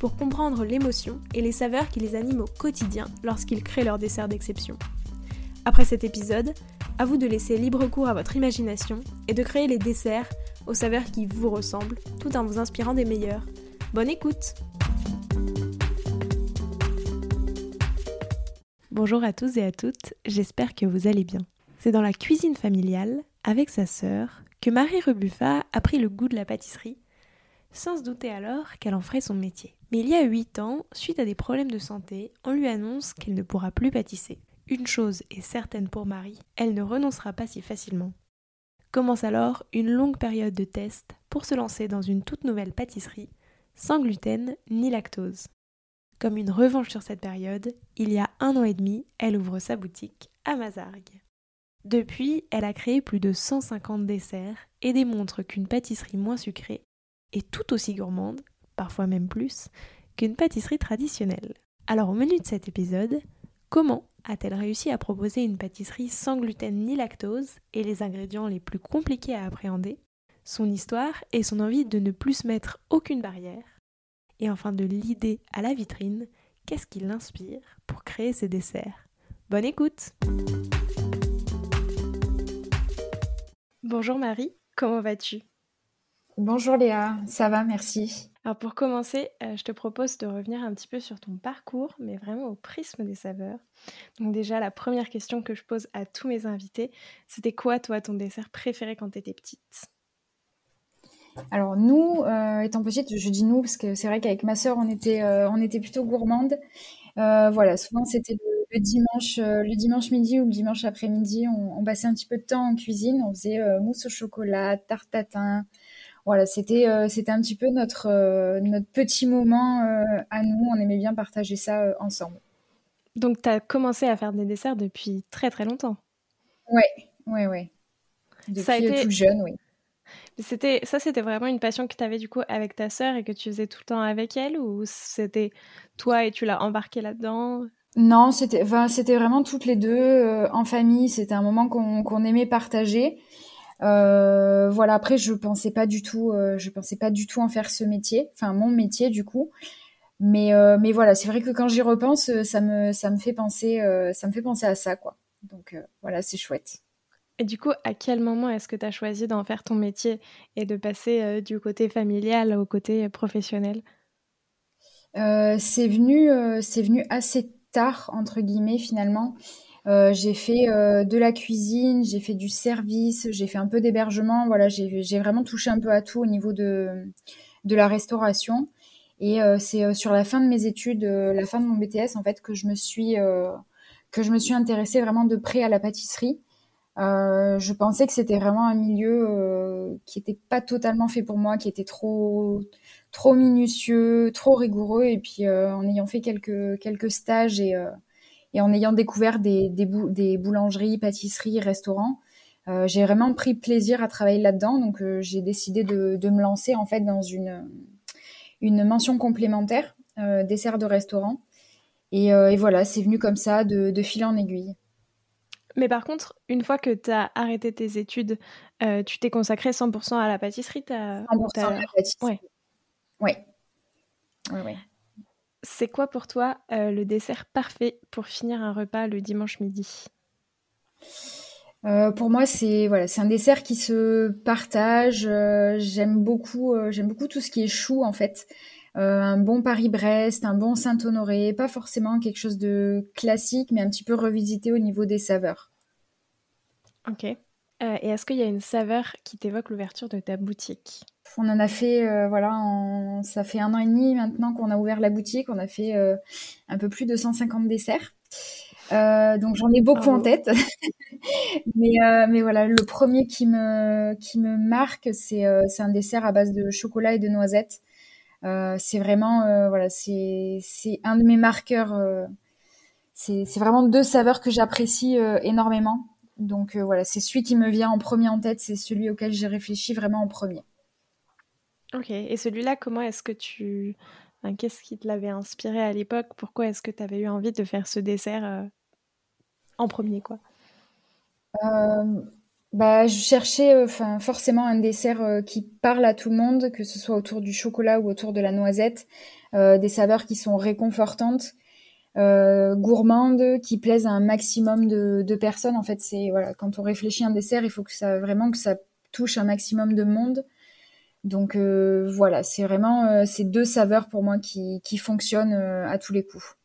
pour comprendre l'émotion et les saveurs qui les animent au quotidien lorsqu'ils créent leur dessert d'exception. Après cet épisode, à vous de laisser libre cours à votre imagination et de créer les desserts aux saveurs qui vous ressemblent tout en vous inspirant des meilleurs. Bonne écoute Bonjour à tous et à toutes, j'espère que vous allez bien. C'est dans la cuisine familiale, avec sa sœur, que Marie Rebuffa a pris le goût de la pâtisserie, sans se douter alors qu'elle en ferait son métier. Mais il y a 8 ans, suite à des problèmes de santé, on lui annonce qu'elle ne pourra plus pâtisser. Une chose est certaine pour Marie, elle ne renoncera pas si facilement. Commence alors une longue période de test pour se lancer dans une toute nouvelle pâtisserie, sans gluten ni lactose. Comme une revanche sur cette période, il y a un an et demi, elle ouvre sa boutique à Mazargues. Depuis, elle a créé plus de 150 desserts et démontre qu'une pâtisserie moins sucrée est tout aussi gourmande, parfois même plus, qu'une pâtisserie traditionnelle. Alors au menu de cet épisode, comment a-t-elle réussi à proposer une pâtisserie sans gluten ni lactose et les ingrédients les plus compliqués à appréhender, son histoire et son envie de ne plus mettre aucune barrière, et enfin de l'idée à la vitrine, qu'est-ce qui l'inspire pour créer ces desserts? Bonne écoute! Bonjour Marie, comment vas-tu? Bonjour Léa, ça va, merci. Alors pour commencer, euh, je te propose de revenir un petit peu sur ton parcours, mais vraiment au prisme des saveurs. Donc déjà, la première question que je pose à tous mes invités, c'était quoi toi ton dessert préféré quand tu étais petite? Alors nous, euh, étant petite, je dis nous parce que c'est vrai qu'avec ma sœur, on était, euh, on était plutôt gourmande. voilà, souvent c'était le, dimanche, le dimanche midi ou le dimanche après-midi, on, on, passait un petit peu de temps en cuisine, on faisait mousse au chocolat, tarte tatin, voilà, c'était euh, c'était un petit peu notre euh, notre petit moment euh, à nous. On aimait bien partager ça ensemble. Donc, tu as commencé à faire des desserts depuis très très longtemps. Ouais, ouais, ouais. Depuis ça a été... tout jeune, oui. C'était ça, c'était vraiment une passion que tu avais du coup avec ta sœur et que tu faisais tout le temps avec elle, ou c'était toi et tu l'as embarqué là-dedans? Non, c'était, enfin, c'était vraiment toutes les deux en famille. C'était un moment qu'on aimait partager. Euh, voilà. Après, je pensais pas du tout, euh, je pensais pas du tout en faire ce métier, enfin mon métier du coup. Mais euh, mais voilà, c'est vrai que quand j'y repense, ça me ça me fait penser, ça me fait penser à ça quoi. Donc voilà, c'est chouette. Et du coup, à quel moment est-ce que tu as choisi d'en faire ton métier et de passer du côté familial au côté professionnel? C'est venu, c'est venu assez tard entre guillemets finalement. Euh, j'ai fait euh, de la cuisine, j'ai fait du service, j'ai fait un peu d'hébergement. Voilà, j'ai vraiment touché un peu à tout au niveau de, la restauration. Et euh, c'est sur la fin de mes études, la fin de mon BTS, en fait, que je me suis, que je me suis intéressée vraiment de près à la pâtisserie. je pensais que c'était vraiment un milieu qui n'était pas totalement fait pour moi, qui était trop, trop minutieux, trop rigoureux. Et puis, en ayant fait quelques, quelques stages et et en ayant découvert des, des, des boulangeries, pâtisseries, restaurants, euh, j'ai vraiment pris plaisir à travailler là-dedans. Donc, euh, j'ai décidé de, de, me lancer en fait dans une, une mention complémentaire, euh, dessert de restaurant. Et, et voilà, c'est venu comme ça, de, de fil en aiguille. Mais par contre, une fois que tu as arrêté tes études, tu t'es consacré 100% à la pâtisserie 100% à la pâtisserie. Ouais. Ouais. Ouais, ouais. C'est quoi pour toi euh, le dessert parfait pour finir un repas le dimanche midi? Euh, pour moi, c'est voilà, c'est un dessert qui se partage. Euh, j'aime beaucoup, j'aime beaucoup tout ce qui est chou en fait. un bon Paris-Brest, un bon Saint-Honoré, pas forcément quelque chose de classique, mais un petit peu revisité au niveau des saveurs. Ok. Et est-ce qu'il y a une saveur qui t'évoque l'ouverture de ta boutique? On en a fait, euh, voilà, ça fait un an et demi maintenant qu'on a ouvert la boutique. On a fait euh, un peu plus de 150 desserts. Euh, donc j'en ai beaucoup en tête. mais, mais voilà, le premier qui me, qui me marque, c'est un dessert à base de chocolat et de noisettes. c'est vraiment, voilà, c'est un de mes marqueurs. c'est vraiment deux saveurs que j'apprécie énormément. Donc voilà, c'est celui qui me vient en premier en tête, c'est celui auquel j'ai réfléchi vraiment en premier. Ok, et celui-là, comment est-ce que tu... Qu'est-ce qui te l'avait inspiré à l'époque? Pourquoi est-ce que tu avais eu envie de faire ce dessert euh, en premier quoi? Euh, bah, Je cherchais euh, enfin forcément un dessert qui parle à tout le monde, que ce soit autour du chocolat ou autour de la noisette, des saveurs qui sont réconfortantes, gourmandes, qui plaisent à un maximum de, de personnes. En fait, c'est voilà, quand on réfléchit à un dessert, il faut que ça vraiment que ça touche un maximum de monde. Donc euh, voilà, c'est vraiment euh, ces deux saveurs pour moi qui, qui fonctionnent euh, à tous les coups.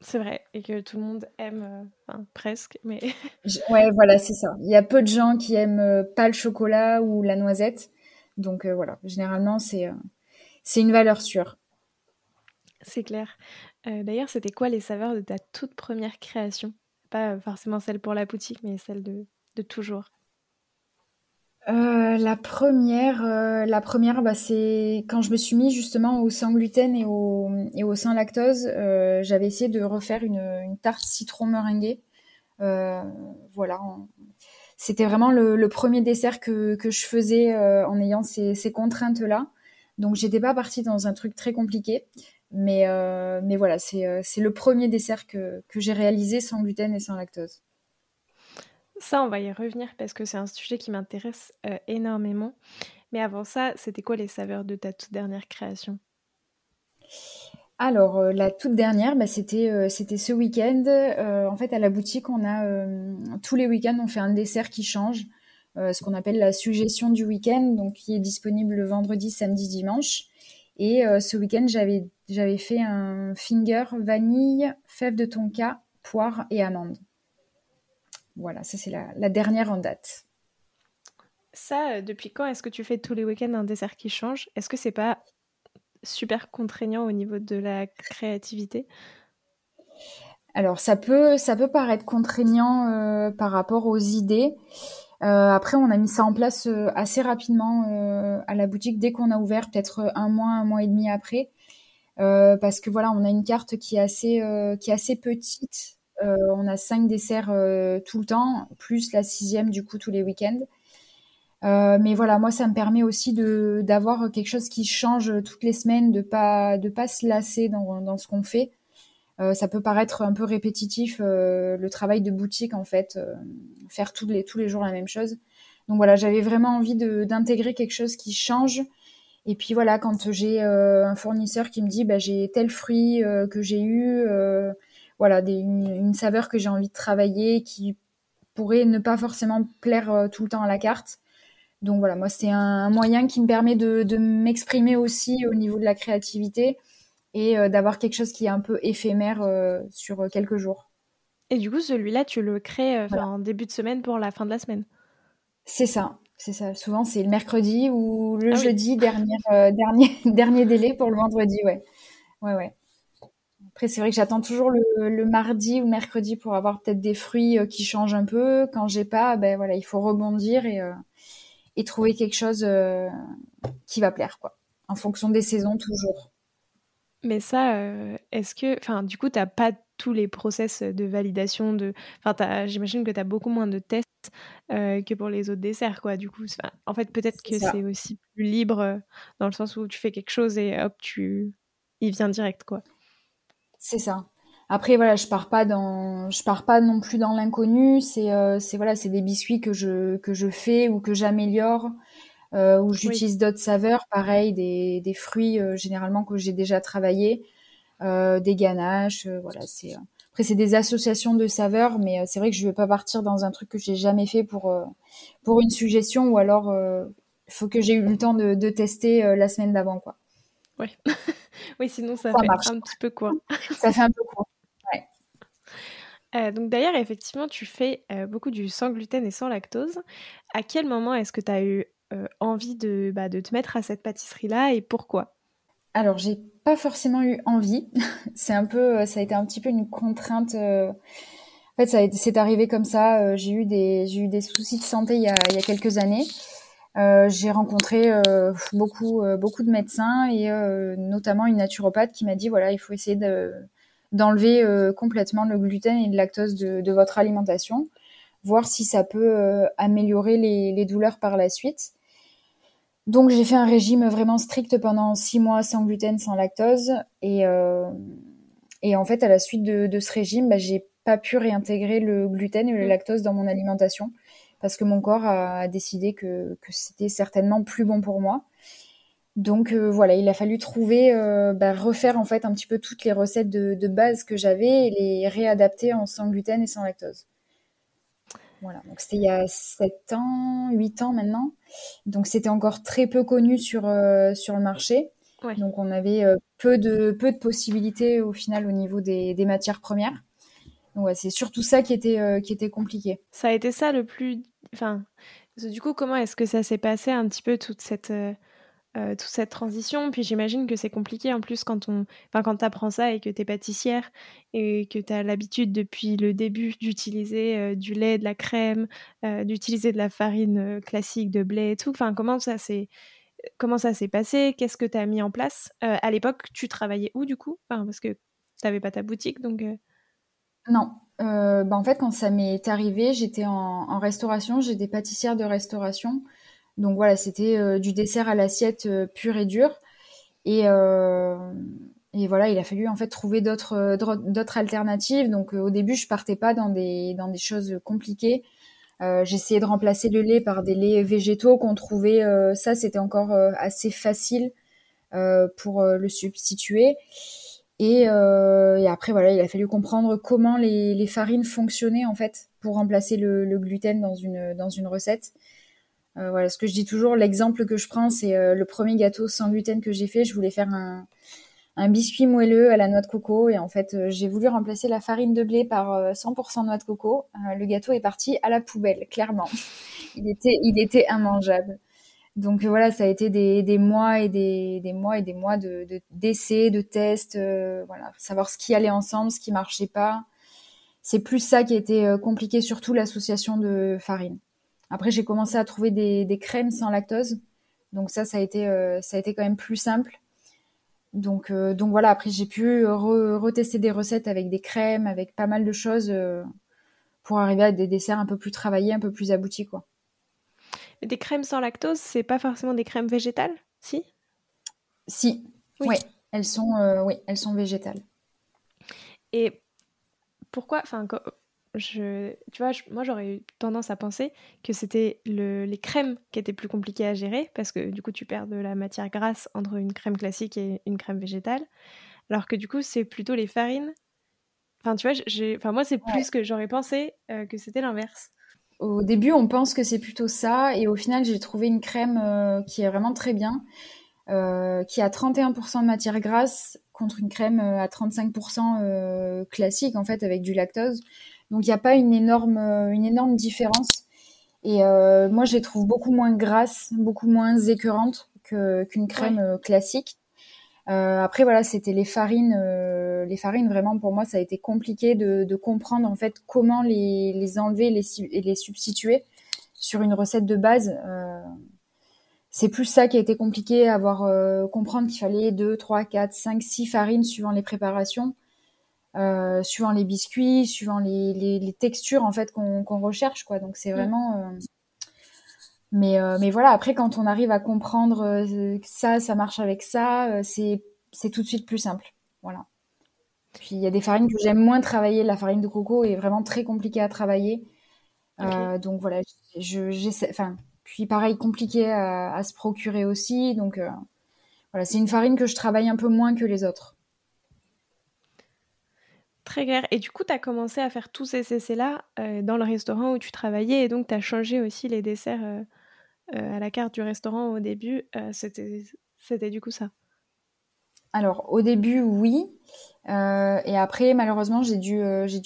C'est vrai, et que tout le monde aime, presque, mais... ouais, voilà, c'est ça. Il y a peu de gens qui aiment pas le chocolat ou la noisette. Donc voilà, généralement, c'est c'est une valeur sûre. C'est clair. D'ailleurs, c'était quoi les saveurs de ta toute première création? Pas forcément celle pour la boutique, mais celle de, de toujours. Euh, la première, euh, la première, bah, c'est quand je me suis mis justement au sans gluten et au, et au sans lactose. Euh, j'avais essayé de refaire une, tarte citron meringuée. voilà, c'était vraiment le, le, premier dessert que, que je faisais en ayant ces, ces contraintes-là. Donc j'étais pas partie dans un truc très compliqué, mais mais voilà, c'est c'est le premier dessert que que j'ai réalisé sans gluten et sans lactose. Ça, on va y revenir parce que c'est un sujet qui m'intéresse euh, énormément. Mais avant ça, c'était quoi les saveurs de ta toute dernière création? Alors, euh, la toute dernière, bah, c'était euh, c'était ce week-end. en fait, à la boutique, on a tous les week-ends, on fait un dessert qui change, ce qu'on appelle la suggestion du week-end, donc qui est disponible le vendredi, samedi, dimanche. Et ce week-end, j'avais j'avais fait un finger vanille, fève de tonka, poire et amande. Voilà, ça c'est la, dernière en date. Ça, euh, depuis quand est-ce que tu fais tous les week-ends un dessert qui change? Est-ce que c'est pas super contraignant au niveau de la créativité? Alors ça peut, ça peut paraître contraignant euh, par rapport aux idées. Euh, après, on a mis ça en place assez rapidement à la boutique dès qu'on a ouvert, peut-être un mois, un mois et demi après, parce que voilà, on a une carte qui est assez, qui est assez petite euh, on a cinq desserts euh, tout le temps, plus la sixième du coup tous les week-ends. Euh, mais voilà, moi, ça me permet aussi de d'avoir quelque chose qui change toutes les semaines, de pas de pas se lasser dans, dans ce qu'on fait. Ça peut paraître un peu répétitif le travail de boutique en fait, faire tous les tous les jours la même chose. Donc voilà, j'avais vraiment envie d'intégrer quelque chose qui change. Et puis voilà, quand j'ai un fournisseur qui me dit bah, j'ai tel fruit que j'ai eu, voilà, une, saveur que j'ai envie de travailler qui pourrait ne pas forcément plaire euh, tout le temps à la carte. Donc voilà, moi c'est un, moyen qui me permet de, m'exprimer aussi au niveau de la créativité et euh, d'avoir quelque chose qui est un peu éphémère euh, sur quelques jours. Et du coup, celui-là, tu le crées en début de semaine pour la fin de la semaine C'est ça, c'est ça. Souvent, c'est le mercredi ou le ah jeudi, dernier, dernier, dernier délai pour le vendredi, ouais. Ouais, ouais. Après, c'est vrai que j'attends toujours le, mardi ou mercredi pour avoir peut-être des fruits euh, qui changent un peu. Quand j'ai pas, ben voilà, il faut rebondir et, euh, et trouver quelque chose euh, qui va plaire, quoi. En fonction des saisons, toujours. Mais ça, est-ce que, enfin, du coup, tu n'as pas tous les process de validation de, enfin, j'imagine que tu as beaucoup moins de tests que pour les autres desserts, quoi. Du coup, en fait, peut-être que c'est aussi plus libre dans le sens où tu fais quelque chose et hop, tu, il vient direct, quoi. C'est ça. Après voilà, je pars pas dans, je pars pas non plus dans l'inconnu. C'est, euh, c'est voilà, c'est des biscuits que je que je fais ou que j'améliore, euh, ou j'utilise d'autres saveurs, pareil, des, des fruits euh, généralement que j'ai déjà travaillé, euh, des ganaches, voilà. C'est après c'est des associations de saveurs, mais c'est vrai que je vais pas partir dans un truc que j'ai jamais fait pour pour une suggestion, ou alors il faut que j'ai eu le temps de, de tester la semaine d'avant, quoi. Ouais. oui, sinon ça, fait un petit peu quoi. ça fait un peu quoi. Euh, donc d'ailleurs, effectivement, tu fais euh, beaucoup du sans gluten et sans lactose. À quel moment est-ce que tu as eu euh, envie de, bah, de te mettre à cette pâtisserie-là et pourquoi? Alors, j'ai pas forcément eu envie. c'est un peu, ça a été un petit peu une contrainte. En fait, ça c'est arrivé comme ça. j'ai eu des, j'ai eu des soucis de santé il y a, il y a quelques années. j'ai rencontré beaucoup, beaucoup de médecins et notamment une naturopathe qui m'a dit voilà, il faut essayer d'enlever complètement le gluten et le lactose de, votre alimentation, voir si ça peut améliorer les, douleurs par la suite. Donc j'ai fait un régime vraiment strict pendant six mois sans gluten, sans lactose. Et, euh, et en fait, à la suite de, ce régime, bah, j'ai pas pu réintégrer le gluten et le mm. lactose dans mon alimentation parce que mon corps a, décidé que, que c'était certainement plus bon pour moi. Donc euh, voilà, il a fallu trouver, euh, bah, refaire en fait un petit peu toutes les recettes de, de base que j'avais et les réadapter en sans gluten et sans lactose. Voilà, donc c'était il y a 7 ans, 8 ans maintenant. Donc c'était encore très peu connu sur, euh, sur le marché. Donc on avait euh, peu, de, peu de possibilités au final au niveau des, des matières premières. Donc c'est surtout ça qui était, euh, qui était compliqué. Ça a été ça le plus... Enfin, du coup, comment est-ce que ça s'est passé un petit peu toute cette... Euh, toute cette transition. Puis j'imagine que c'est compliqué en plus quand on, enfin quand apprends ça et que tu es pâtissière et que tu as l'habitude depuis le début d'utiliser euh, du lait, de la crème, euh, d'utiliser de la farine classique de blé et tout. Enfin comment ça s'est comment ça s'est passé? Qu'est-ce que tu as mis en place? À l'époque, tu travaillais où du coup? Parce que tu n'avais pas ta boutique donc. Non. Bah en fait, quand ça m'est arrivé, j'étais en, en restauration, j'étais pâtissière de restauration. Donc voilà, c'était euh, du dessert à l'assiette euh, pur et dur. Et, euh, et voilà, il a fallu en fait trouver d'autres alternatives. Donc au début, je partais pas dans des dans des choses compliquées. J'essayais de remplacer le lait par des laits végétaux qu'on trouvait. ça, c'était encore assez facile pour le substituer. Et, après, voilà, il a fallu comprendre comment les, les farines fonctionnaient en fait pour remplacer le, le, gluten dans une dans une recette. Euh, voilà, ce que je dis toujours, l'exemple que je prends, c'est euh, le premier gâteau sans gluten que j'ai fait. Je voulais faire un, biscuit moelleux à la noix de coco et en fait euh, j'ai voulu remplacer la farine de blé par 100% noix de coco. le gâteau est parti à la poubelle, clairement. Il était, il était immangeable. Donc voilà, ça a été des, mois et des, mois et des mois de d'essais, de, tests, voilà, savoir ce qui allait ensemble, ce qui marchait pas. C'est plus ça qui a été compliqué, surtout l'association de farine. Après, j'ai commencé à trouver des, crèmes sans lactose. Donc ça, ça a été, euh, ça a été quand même plus simple. Donc, euh, donc voilà, après, j'ai pu retester des recettes avec des crèmes, avec pas mal de choses euh, pour arriver à des desserts un peu plus travaillés, un peu plus aboutis. Quoi. Mais des crèmes sans lactose, c'est pas forcément des crèmes végétales, si? Si, oui. elles, sont, oui elles sont végétales. Et pourquoi, enfin, je, tu vois, moi j'aurais eu tendance à penser que c'était le, les crèmes qui étaient plus compliquées à gérer parce que du coup tu perds de la matière grasse entre une crème classique et une crème végétale, alors que du coup c'est plutôt les farines. Enfin, tu vois, j'ai, enfin moi c'est plus que j'aurais pensé euh, que c'était l'inverse. Au début, on pense que c'est plutôt ça, et au final, j'ai trouvé une crème euh, qui est vraiment très bien, euh, qui a 31% de matière grasse contre une crème à 35% classique en fait avec du lactose. Donc il n'y a pas une énorme, euh, une énorme différence. Et euh, moi, je les trouve beaucoup moins grasses, beaucoup moins écœurantes qu'une crème euh, classique. après, voilà, c'était les farines. les farines, vraiment, pour moi, ça a été compliqué de, comprendre en fait comment les, les enlever les, et les substituer sur une recette de base. c'est plus ça qui a été compliqué, avoir comprendre qu'il fallait 2, 3, 4, 5, 6 farines suivant les préparations. Euh, suivant les biscuits, suivant les, textures en fait qu'on recherche quoi. Donc c'est mm. vraiment. Euh, mais, euh, mais voilà, après quand on arrive à comprendre que ça, ça marche avec ça, c'est tout de suite plus simple. Voilà. Puis il y a des farines que j'aime moins travailler. La farine de coco est vraiment très compliquée à travailler. donc voilà, j'essaie. enfin, puis pareil, compliqué à, à, se procurer aussi. Donc voilà, c'est une farine que je travaille un peu moins que les autres. Très clair. Et du coup, tu as commencé à faire tous ces essais-là euh, dans le restaurant où tu travaillais et donc tu as changé aussi les desserts euh, euh, à la carte du restaurant au début. C'était du coup ça Alors, au début, oui. et après, malheureusement, j'ai dû,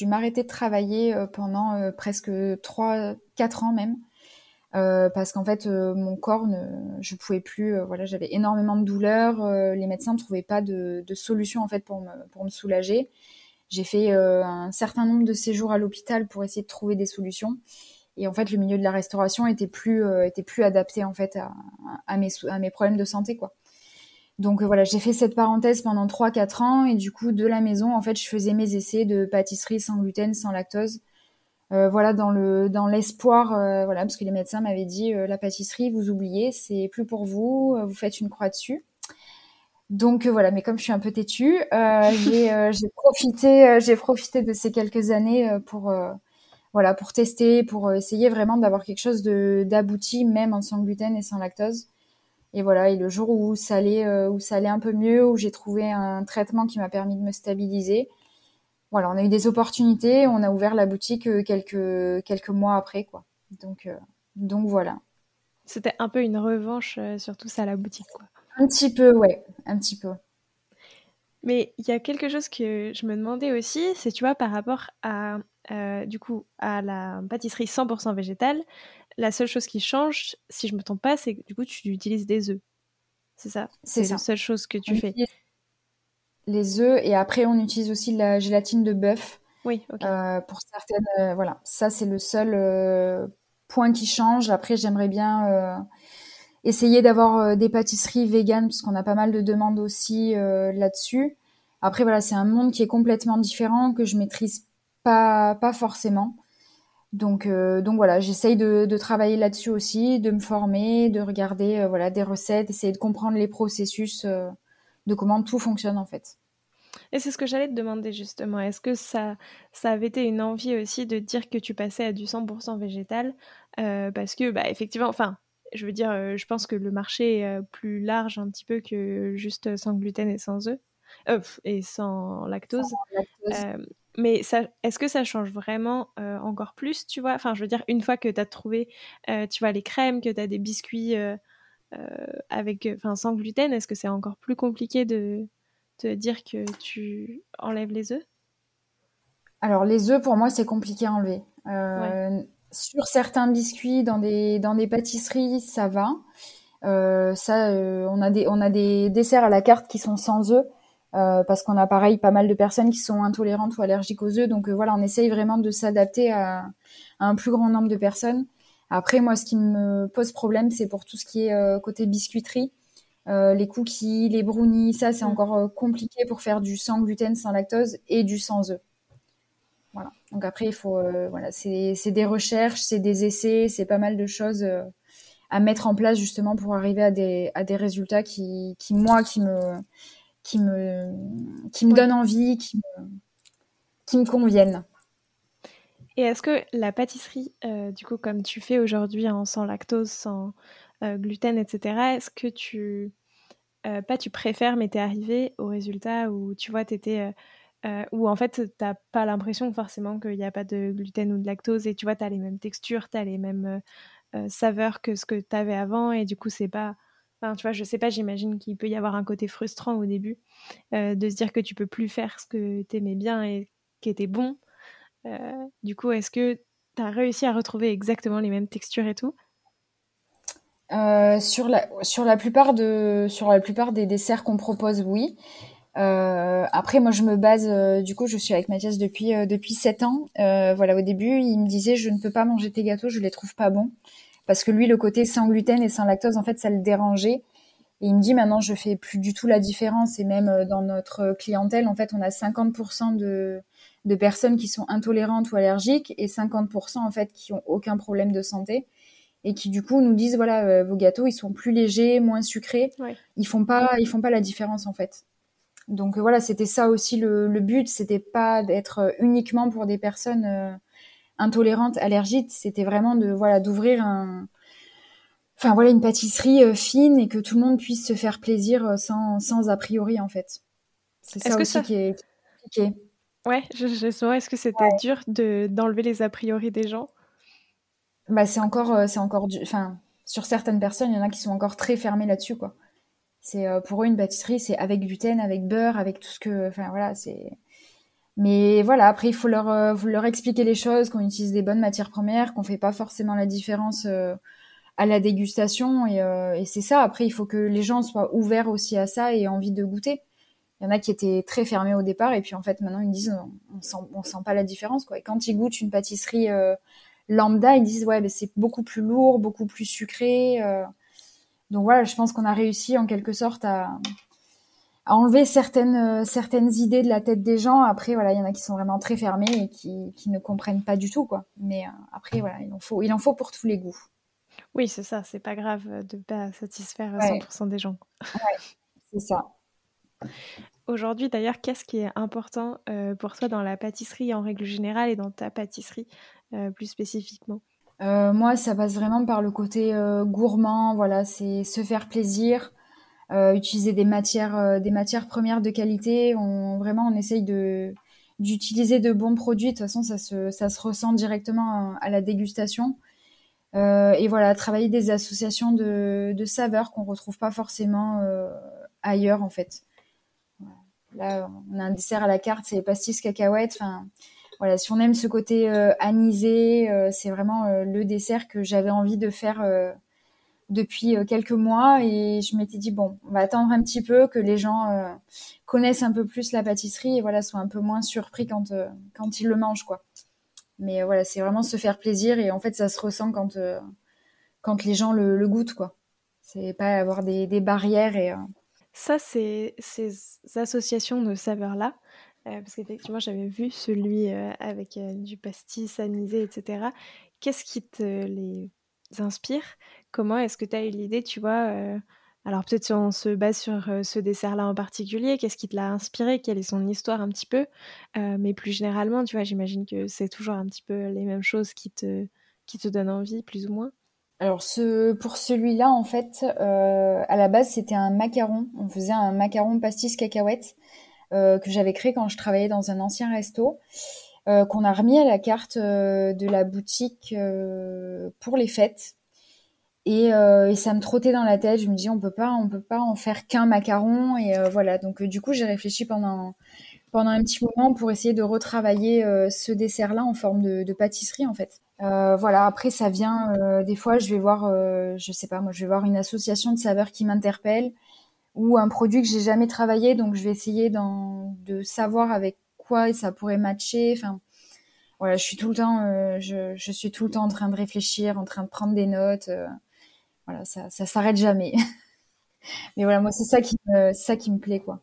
m'arrêter de travailler pendant presque 3-4 ans même. parce qu'en fait, mon corps, ne, je pouvais plus. voilà, j'avais énormément de douleurs. les médecins ne trouvaient pas de, solution en fait pour me soulager. J'ai fait euh, un certain nombre de séjours à l'hôpital pour essayer de trouver des solutions. Et en fait, le milieu de la restauration était plus, était plus adapté en fait à, à, mes, à mes problèmes de santé, quoi. Donc voilà, j'ai fait cette parenthèse pendant 3-4 ans et du coup de la maison, en fait, je faisais mes essais de pâtisserie sans gluten, sans lactose. Euh, voilà, dans le dans l'espoir, euh, voilà, parce que les médecins m'avaient dit euh, la pâtisserie, vous oubliez, c'est plus pour vous, vous faites une croix dessus. Donc voilà, mais comme je suis un peu têtue, j'ai profité, j'ai profité de ces quelques années pour voilà pour tester, pour essayer vraiment d'avoir quelque chose de d'abouti, même en sans gluten et sans lactose. Et voilà, et le jour où ça allait, euh, où ça allait un peu mieux, où j'ai trouvé un traitement qui m'a permis de me stabiliser, voilà, on a eu des opportunités, on a ouvert la boutique euh, quelques quelques mois après, quoi. Donc euh, donc voilà. C'était un peu une revanche sur tout ça la boutique, quoi. Un petit peu, ouais, un petit peu. Mais il y a quelque chose que je me demandais aussi, c'est tu vois par rapport à du coup à la pâtisserie 100% végétale, la seule chose qui change, si je me trompe pas, c'est que du coup, tu utilises des œufs. C'est ça? C'est la seule chose que tu fais. Les œufs et après, on utilise aussi la gélatine de bœuf. Oui, ok. Euh, pour certaines, euh, voilà, ça c'est le seul euh, point qui change. Après, j'aimerais bien essayer d'avoir des pâtisseries véganes parce qu'on a pas mal de demandes aussi là-dessus. Après, voilà, c'est un monde qui est complètement différent que je maîtrise pas, pas forcément. Donc, euh, donc voilà, j'essaye de, travailler là-dessus aussi, de me former, de regarder euh, voilà des recettes, essayer de comprendre les processus euh, de comment tout fonctionne en fait. Et c'est ce que j'allais te demander justement. Est-ce que ça, ça avait été une envie aussi de dire que tu passais à du 100% végétal Parce que, bah, effectivement, enfin, je veux dire, je pense que le marché est plus large un petit peu que juste sans gluten et sans œufs. et sans lactose. Sans lactose. Mais est-ce que ça change vraiment euh, encore plus, tu vois? Enfin, je veux dire, une fois que tu as trouvé, euh, tu vois, les crèmes, que tu as des biscuits euh, avec, enfin, sans gluten, est-ce que c'est encore plus compliqué de te dire que tu enlèves les œufs? Alors, les œufs, pour moi, c'est compliqué à enlever. Sur certains biscuits, dans des, dans des pâtisseries, ça va. ça, on, a des, on a des desserts à la carte qui sont sans œufs. Euh, parce qu'on a pareil pas mal de personnes qui sont intolérantes ou allergiques aux œufs. Donc euh, voilà, on essaye vraiment de s'adapter à, un plus grand nombre de personnes. Après, moi, ce qui me pose problème, c'est pour tout ce qui est euh, côté biscuiterie. les cookies, les brownies, ça, c'est mm. encore compliqué pour faire du sans gluten, sans lactose et du sans œufs. Donc après, il faut, voilà, c'est des recherches, c'est des essais, c'est pas mal de choses à mettre en place justement pour arriver à des, à des résultats qui, qui moi, qui me, qui me, qui me donnent envie, qui me, qui me conviennent. Et est-ce que la pâtisserie, euh, du coup, comme tu fais aujourd'hui, en sans lactose, sans euh, gluten, etc., est-ce que tu, euh, pas tu préfères, mais t'es arrivé au résultat où tu vois, t'étais, où en fait, t'as pas l'impression forcément qu'il n'y a pas de gluten ou de lactose et tu vois, t'as les mêmes textures, t'as les mêmes saveurs que ce que t'avais avant et du coup, c'est pas Enfin, tu vois, je sais pas, j'imagine qu'il peut y avoir un côté frustrant au début euh, de se dire que tu peux plus faire ce que tu aimais bien et qui était bon. Euh, du coup, est-ce que tu as réussi à retrouver exactement les mêmes textures et tout? Euh, sur, la, sur, la plupart de, sur la plupart des desserts qu'on propose, oui. Après, moi, je me base, du coup, je suis avec Mathias depuis, depuis 7 ans. voilà, au début, il me disait, je ne peux pas manger tes gâteaux, je les trouve pas bons parce que lui, le côté sans gluten et sans lactose, en fait, ça le dérangeait. Et il me dit maintenant, je fais plus du tout la différence. Et même euh, dans notre clientèle, en fait, on a 50% de, de personnes qui sont intolérantes ou allergiques et 50% en fait qui ont aucun problème de santé et qui du coup nous disent voilà euh, vos gâteaux ils sont plus légers, moins sucrés, ils font pas ils font pas la différence en fait. Donc euh, voilà c'était ça aussi le, le but c'était pas d'être uniquement pour des personnes intolérante, allergique, c'était vraiment de voilà d'ouvrir un, enfin voilà une pâtisserie euh, fine et que tout le monde puisse se faire plaisir euh, sans, sans a priori en fait. C'est ça aussi qui est compliqué. Ouais, je, je saurais. Est-ce que c'était dur de d'enlever les a priori des gens? Bah c'est encore euh, c'est encore enfin sur certaines personnes, il y en a qui sont encore très fermées là-dessus quoi. C'est pour eux une pâtisserie, c'est avec gluten, avec beurre, avec tout ce que, enfin voilà, c'est mais voilà, après, il faut leur, euh, expliquer les choses, qu'on utilise des bonnes matières premières, qu'on fait pas forcément la différence euh, à la dégustation. Euh, et, c'est ça. Après, il faut que les gens soient ouverts aussi à ça et aient envie de goûter. Il y en a qui étaient très fermés au départ et puis en fait maintenant ils disent on, sent, on sent pas la différence quoi. Et quand ils goûtent une pâtisserie lambda, ils disent ouais, c'est beaucoup plus lourd, beaucoup plus sucré. Donc voilà, je pense qu'on a réussi en quelque sorte à, à enlever certaines certaines idées de la tête des gens. Après voilà, il y en a qui sont vraiment très fermés et qui, qui ne comprennent pas du tout quoi. Mais après voilà, il en faut il en faut pour tous les goûts. Oui, c'est ça, c'est pas grave de pas satisfaire 100% des gens. Ouais, c'est ça. Aujourd'hui, d'ailleurs, qu'est-ce qui est important euh, pour toi dans la pâtisserie en règle générale et dans ta pâtisserie euh, plus spécifiquement? Euh, Moi, ça passe vraiment par le côté gourmand. Voilà, c'est se faire plaisir, utiliser des matières, des matières premières de qualité. Vraiment, on essaye d'utiliser de bons produits. De toute façon, ça se, ressent directement à la dégustation. et voilà, travailler des associations de, saveurs qu'on retrouve pas forcément ailleurs en fait. Là, on a un dessert à la carte, c'est pastis cacahuètes. Voilà, si on aime ce côté euh, anisé, euh, c'est vraiment euh, le dessert que j'avais envie de faire depuis quelques mois. Et je m'étais dit bon, on va attendre un petit peu que les gens connaissent un peu plus la pâtisserie et voilà, soient un peu moins surpris quand quand ils le mangent, quoi. Mais voilà, c'est vraiment se faire plaisir et en fait, ça se ressent quand quand les gens le, goûtent, quoi. C'est pas avoir des, des barrières et ça, c'est ces associations de saveurs-là, euh, parce qu'effectivement, j'avais vu celui euh, avec euh, du pastis anisé, etc. Qu'est-ce qui te les inspire? Comment est-ce que tu as eu l'idée, tu vois Alors peut-être si on se base sur ce dessert-là en particulier, qu'est-ce qui te l'a inspiré? Quelle est son histoire un petit peu? Mais plus généralement, tu vois, j'imagine que c'est toujours un petit peu les mêmes choses qui te, qui te donnent envie, plus ou moins. Alors ce, pour celui-là, en fait, à la base, c'était un macaron. On faisait un macaron pastis cacahuète que j'avais créé quand je travaillais dans un ancien resto, euh, qu'on a remis à la carte de la boutique pour les fêtes. Et, ça me trottait dans la tête. Je me dis, on peut pas, on peut pas en faire qu'un macaron. Et voilà. Donc du coup, j'ai réfléchi pendant pendant un petit moment pour essayer de retravailler ce dessert-là en forme de, de pâtisserie, en fait. Euh, voilà, après ça vient euh, des fois je vais voir euh, je sais pas moi je vais voir une association de saveurs qui m'interpelle ou un produit que j'ai jamais travaillé donc je vais essayer de savoir avec quoi ça pourrait matcher enfin voilà, je suis tout le temps je, je, suis tout le temps en train de réfléchir, en train de prendre des notes voilà, ça ça s'arrête jamais. Mais voilà, moi c'est ça qui me ça qui me plaît quoi.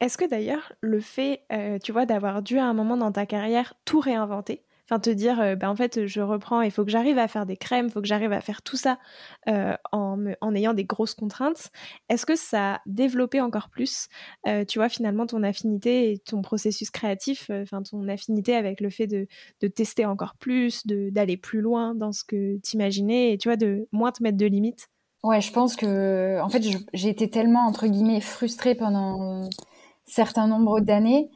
Est-ce que d'ailleurs le fait tu vois d'avoir dû à un moment dans ta carrière tout réinventer Enfin, te dire, euh, bah, en fait, je reprends, il faut que j'arrive à faire des crèmes, il faut que j'arrive à faire tout ça euh, en, ayant des grosses contraintes. Est-ce que ça a développé encore plus, euh, tu vois, finalement, ton affinité et ton processus créatif, enfin, ton affinité avec le fait de, de tester encore plus, d'aller plus loin dans ce que tu imaginais et, tu vois, de moins te mettre de limites? Ouais, je pense que, en fait, j'ai été tellement, entre guillemets, frustrée pendant un certain nombre d'années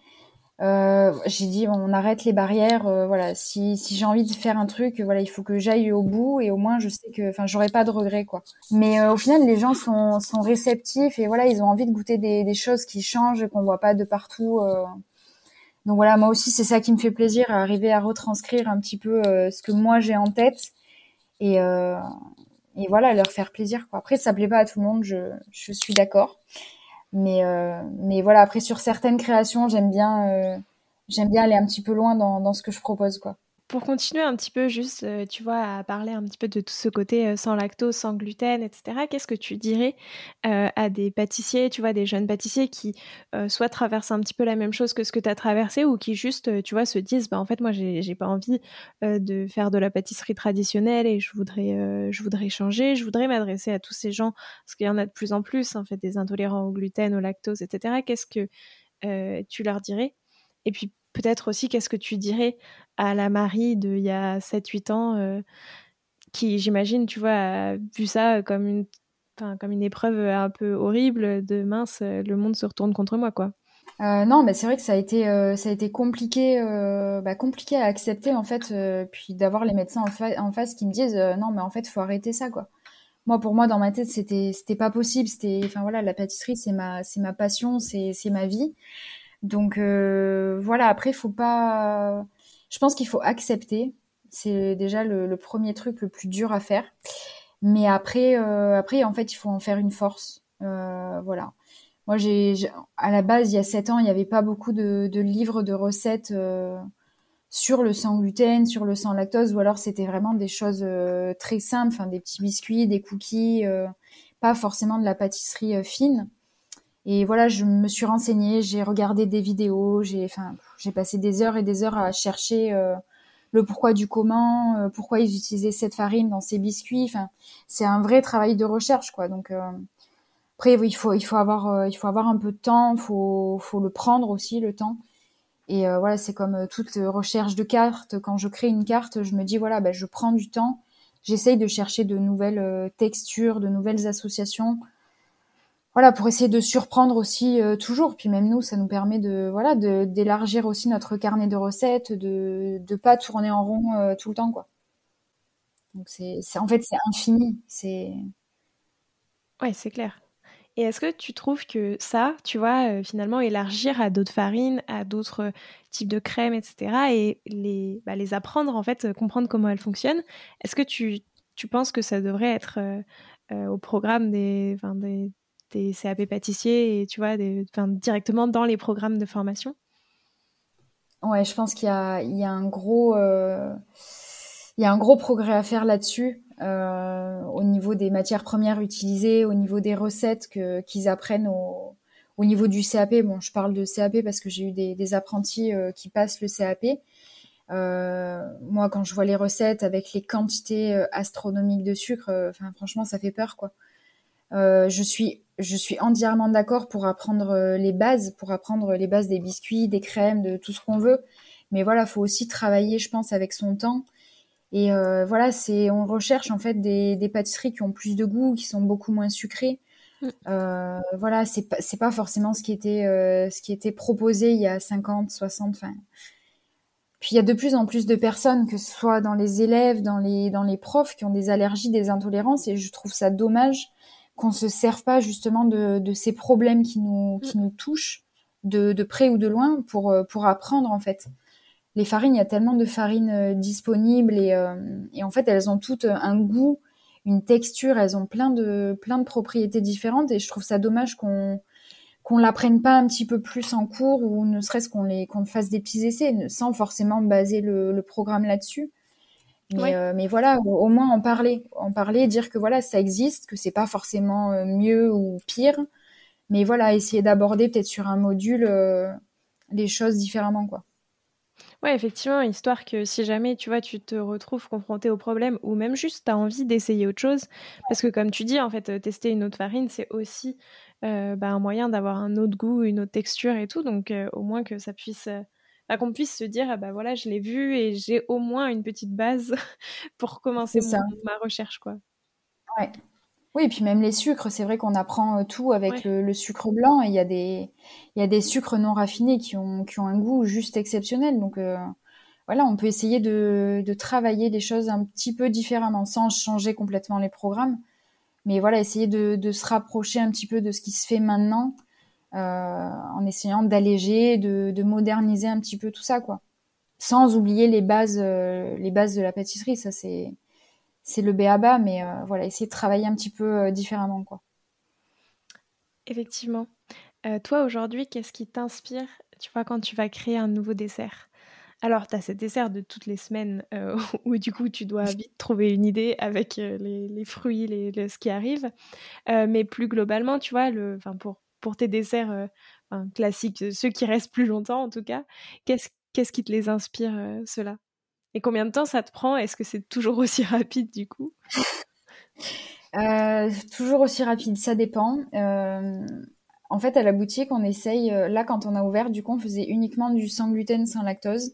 euh, j'ai dit on arrête les barrières. Euh, voilà, si, si j'ai envie de faire un truc, voilà, il faut que j'aille au bout et au moins je sais que, enfin, j'aurai pas de regrets quoi. Mais euh, au final, les gens sont, sont réceptifs et voilà, ils ont envie de goûter des, des choses qui changent, qu'on voit pas de partout. Donc voilà, moi aussi c'est ça qui me fait plaisir, arriver à retranscrire un petit peu ce que moi j'ai en tête et et voilà, leur faire plaisir quoi. Après, ça plaît pas à tout le monde, je, je suis d'accord. Mais, euh, mais voilà, après sur certaines créations, j'aime bien, euh, j'aime bien aller un petit peu loin dans, dans ce que je propose, quoi. Pour continuer un petit peu, juste, euh, tu vois, à parler un petit peu de tout ce côté euh, sans lactose, sans gluten, etc., qu'est-ce que tu dirais euh, à des pâtissiers, tu vois, des jeunes pâtissiers qui soit traversent un petit peu la même chose que ce que tu as traversé ou qui juste, tu vois, se disent, bah, en fait, moi, j'ai pas envie de faire de la pâtisserie traditionnelle et je voudrais, je voudrais changer, je voudrais m'adresser à tous ces gens, parce qu'il y en a de plus en plus, en fait, des intolérants au gluten, au lactose, etc. Qu'est-ce que tu leur dirais? Et puis, peut-être aussi, qu'est-ce que tu dirais à la Marie d'il y a 7-8 ans, euh, qui, j'imagine, tu vois, a vu ça comme une, comme une épreuve un peu horrible de mince, le monde se retourne contre moi, quoi? Euh, non, mais c'est vrai que ça a été, euh, ça a été compliqué, bah, compliqué à accepter en fait, puis d'avoir les médecins en, en, face qui me disent non, mais en fait, faut arrêter ça, quoi. Moi, pour moi, dans ma tête, c'était, c'était pas possible. C'était, enfin voilà, la pâtisserie, c'est ma, c'est ma passion, c'est ma vie. Donc voilà. Après, il faut pas je pense qu'il faut accepter. C'est déjà le, premier truc le plus dur à faire. Mais après, euh, après, en fait, il faut en faire une force. Euh, voilà. Moi, j'ai, à la base, il y a sept ans, il n'y avait pas beaucoup de, livres de recettes euh, sur le sans gluten, sur le sans lactose, ou alors c'était vraiment des choses très simples, des petits biscuits, des cookies, pas forcément de la pâtisserie fine. Et voilà, je me suis renseignée, j'ai regardé des vidéos, j'ai, enfin, j'ai passé des heures et des heures à chercher euh, le pourquoi du comment, euh, pourquoi ils utilisaient cette farine dans ces biscuits. Enfin, c'est un vrai travail de recherche, quoi. Donc euh, après, il faut, il faut avoir, il faut avoir un peu de temps, faut, faut le prendre aussi le temps. Et voilà, c'est comme toute recherche de carte. Quand je crée une carte, je me dis voilà, ben, je prends du temps, j'essaye de chercher de nouvelles textures, de nouvelles associations voilà pour essayer de surprendre aussi euh, toujours. Puis même nous ça nous permet de voilà d'élargir aussi notre carnet de recettes de de pas tourner en rond euh, tout le temps quoi. Donc c'est en fait c'est infini. C'est ouais c'est clair. Et est-ce que tu trouves que ça, tu vois, euh, finalement, élargir à d'autres farines, à d'autres types de crèmes, etc., et les, bah, les apprendre, en fait, comprendre comment elles fonctionnent, est-ce que tu, tu penses que ça devrait être au programme des, des, des CAP pâtissiers et tu vois, directement dans les programmes de formation Ouais, je pense qu'il y a, un gros, euh, il y a un gros progrès à faire là-dessus euh, au niveau des matières premières utilisées, au niveau des recettes que, qu'ils apprennent au, au niveau du CAP. Bon, je parle de CAP parce que j'ai eu des, des apprentis euh, qui passent le CAP. moi, quand je vois les recettes avec les quantités astronomiques de sucre, enfin, franchement, ça fait peur, quoi. je suis je suis entièrement d'accord pour apprendre euh, les bases, pour apprendre les bases des biscuits, des crèmes, de tout ce qu'on veut. Mais voilà, faut aussi travailler, je pense, avec son temps. Et euh, voilà, c'est on recherche en fait des, des, pâtisseries qui ont plus de goût, qui sont beaucoup moins sucrées. Mm. Euh, voilà, c'est pas c'est pas forcément ce qui était euh, ce qui était proposé il y a 50, 60. Enfin, puis il y a de plus en plus de personnes, que ce soit dans les élèves, dans les dans les profs, qui ont des allergies, des intolérances, et je trouve ça dommage qu'on se serve pas justement de, de, ces problèmes qui nous, qui nous touchent de, de, près ou de loin pour, euh, pour apprendre en fait. Les farines, il y a tellement de farines euh, disponibles et, euh, et en fait elles ont toutes un goût, une texture, elles ont plein de, plein de propriétés différentes et je trouve ça dommage qu'on qu'on l'apprenne pas un petit peu plus en cours ou ne serait-ce qu'on les qu'on fasse des petits essais sans forcément baser le, le programme là-dessus. Euh, mais, voilà, au, moins en parler, en parler, dire que voilà, ça existe, que c'est pas forcément euh, mieux ou pire, mais voilà, essayer d'aborder peut-être sur un module euh, les choses différemment, quoi. Ouais, effectivement, histoire que si jamais tu vois, tu te retrouves confronté au problème ou même juste tu as envie d'essayer autre chose, parce que comme tu dis, en fait, tester une autre farine, c'est aussi bah, un moyen d'avoir un autre goût, une autre texture et tout, donc au moins que ça puisse qu'on puisse se dire, ah bah voilà, je l'ai vu et j'ai au moins une petite base pour commencer ma recherche, quoi. Ouais. Oui, et puis même les sucres, c'est vrai qu'on apprend euh, tout avec le, sucre blanc et il y a des il y a des sucres non raffinés qui ont qui ont un goût juste exceptionnel. Donc euh, voilà, on peut essayer de, de travailler les choses un petit peu différemment sans changer complètement les programmes. Mais voilà, essayer de, de se rapprocher un petit peu de ce qui se fait maintenant en essayant d'alléger, de, moderniser un petit peu tout ça, quoi. Sans oublier les bases, euh, les bases de la pâtisserie, ça c'est c'est le béaba, mais euh, voilà, essayer de travailler un petit peu différemment, quoi. Effectivement. toi, aujourd'hui, qu'est-ce qui t'inspire, tu vois, quand tu vas créer un nouveau dessert? Alors, tu as ce dessert de toutes les semaines où du coup tu dois vite trouver une idée avec les, fruits, les, ce qui arrive. mais plus globalement, tu vois, le, pour, pour tes desserts euh, classiques, ceux qui restent plus longtemps en tout cas, qu'est-ce qui te les inspire, euh, cela Et combien de temps ça te prend? Est-ce que c'est toujours aussi rapide du coup? Euh, Toujours aussi rapide, ça dépend. en fait, à la boutique, on essaye, là quand on a ouvert, du coup, on faisait uniquement du sans gluten, sans lactose.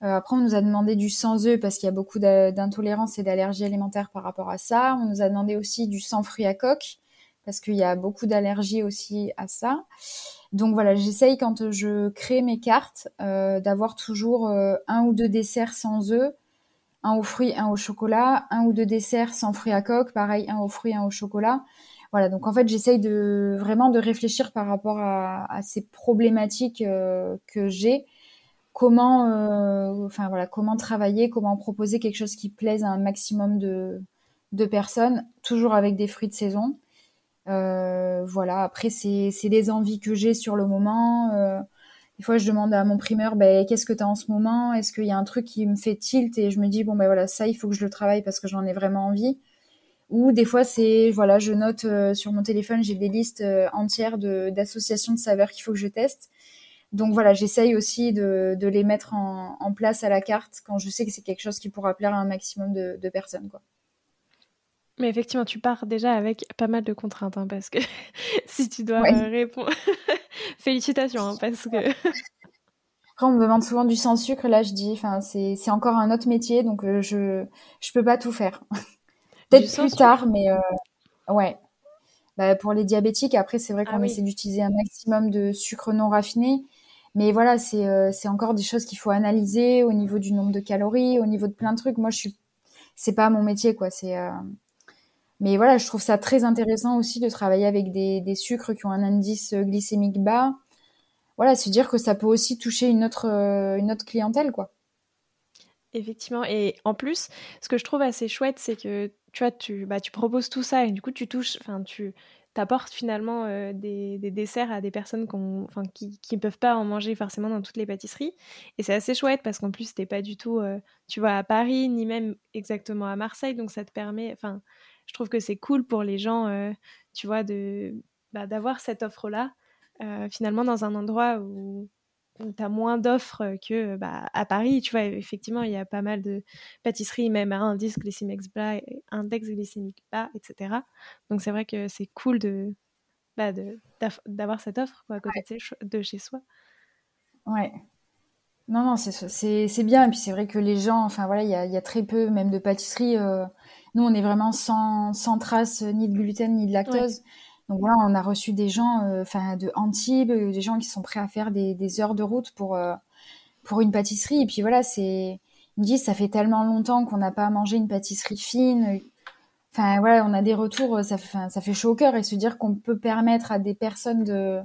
après, on nous a demandé du sans œufs parce qu'il y a beaucoup d'intolérance et d'allergies alimentaires par rapport à ça. On nous a demandé aussi du sans fruits à coque parce qu'il y a beaucoup d'allergies aussi à ça. Donc voilà, j'essaye quand je crée mes cartes euh, d'avoir toujours euh, un ou deux desserts sans œufs, un aux fruits, un au chocolat, un ou deux desserts sans fruits à coque, pareil, un aux fruits, un au chocolat. Voilà, donc en fait, j'essaye de vraiment de réfléchir par rapport à, ces problématiques euh, que j'ai. Comment, enfin voilà, comment travailler, comment proposer quelque chose qui plaise à un maximum de, de personnes, toujours avec des fruits de saison. Euh, voilà, après, c'est des envies que j'ai sur le moment. Euh, Des fois, je demande à mon primeur, ben, qu'est-ce que tu as en ce moment? Est-ce qu'il y a un truc qui me fait tilt? Et je me dis, bon, ben voilà, ça, il faut que je le travaille parce que j'en ai vraiment envie. Ou des fois, c'est, voilà, je note euh, sur mon téléphone, j'ai des listes entières d'associations de, saveurs qu'il faut que je teste. Donc voilà, j'essaye aussi de, de, les mettre en, en, place à la carte quand je sais que c'est quelque chose qui pourra plaire à un maximum de, de personnes. Quoi. Mais effectivement, tu pars déjà avec pas mal de contraintes, hein, parce que si tu dois euh, répondre, félicitations, hein, parce que. Après, on me demande souvent du sans sucre. Là, je dis, enfin, c'est encore un autre métier, donc euh, je je peux pas tout faire. Peut-être plus tard, mais euh, ouais. Bah, pour les diabétiques, après, c'est vrai ah qu'on essaie d'utiliser un maximum de sucre non raffiné. Mais voilà, c'est c'est encore des choses qu'il faut analyser au niveau du nombre de calories, au niveau de plein de trucs. Moi, je suis, c'est pas mon métier, quoi. C'est mais voilà, je trouve ça très intéressant aussi de travailler avec des, sucres qui ont un indice glycémique bas. Voilà, se dire que ça peut aussi toucher une autre, euh, une autre clientèle, quoi. Effectivement. Et en plus, ce que je trouve assez chouette, c'est que tu vois, tu, bah, tu proposes tout ça et du coup, tu touches, enfin, tu apportes finalement euh, des, desserts à des personnes qui ne peuvent pas en manger forcément dans toutes les pâtisseries. Et c'est assez chouette parce qu'en plus, tu n'es pas du tout, euh, tu vois, à Paris, ni même exactement à Marseille. Donc, ça te permet, enfin, je trouve que c'est cool pour les gens, euh, tu vois, de bah, d'avoir cette offre-là, euh, finalement dans un endroit où, tu as moins d'offres que bah, à Paris, tu vois, effectivement, il y a pas mal de pâtisseries, même à indice glycémique bas, index glycémique bas, etc. Donc c'est vrai que c'est cool de bah, d'avoir cette offre quoi, à côté de, chez soi. Ouais. Non, non, c'est bien. Et puis c'est vrai que les gens, enfin voilà, il y a, y a, très peu même de pâtisseries. Euh, nous, on est vraiment sans, sans trace ni de gluten ni de lactose. Donc voilà, on a reçu des gens, euh, de Antibes, euh, des gens qui sont prêts à faire des, des heures de route pour euh, pour une pâtisserie. Et puis voilà, c'est, ils me disent, ça fait tellement longtemps qu'on n'a pas mangé une pâtisserie fine. Enfin voilà, on a des retours, ça fait, ça fait chaud au cœur et se dire qu'on peut permettre à des personnes de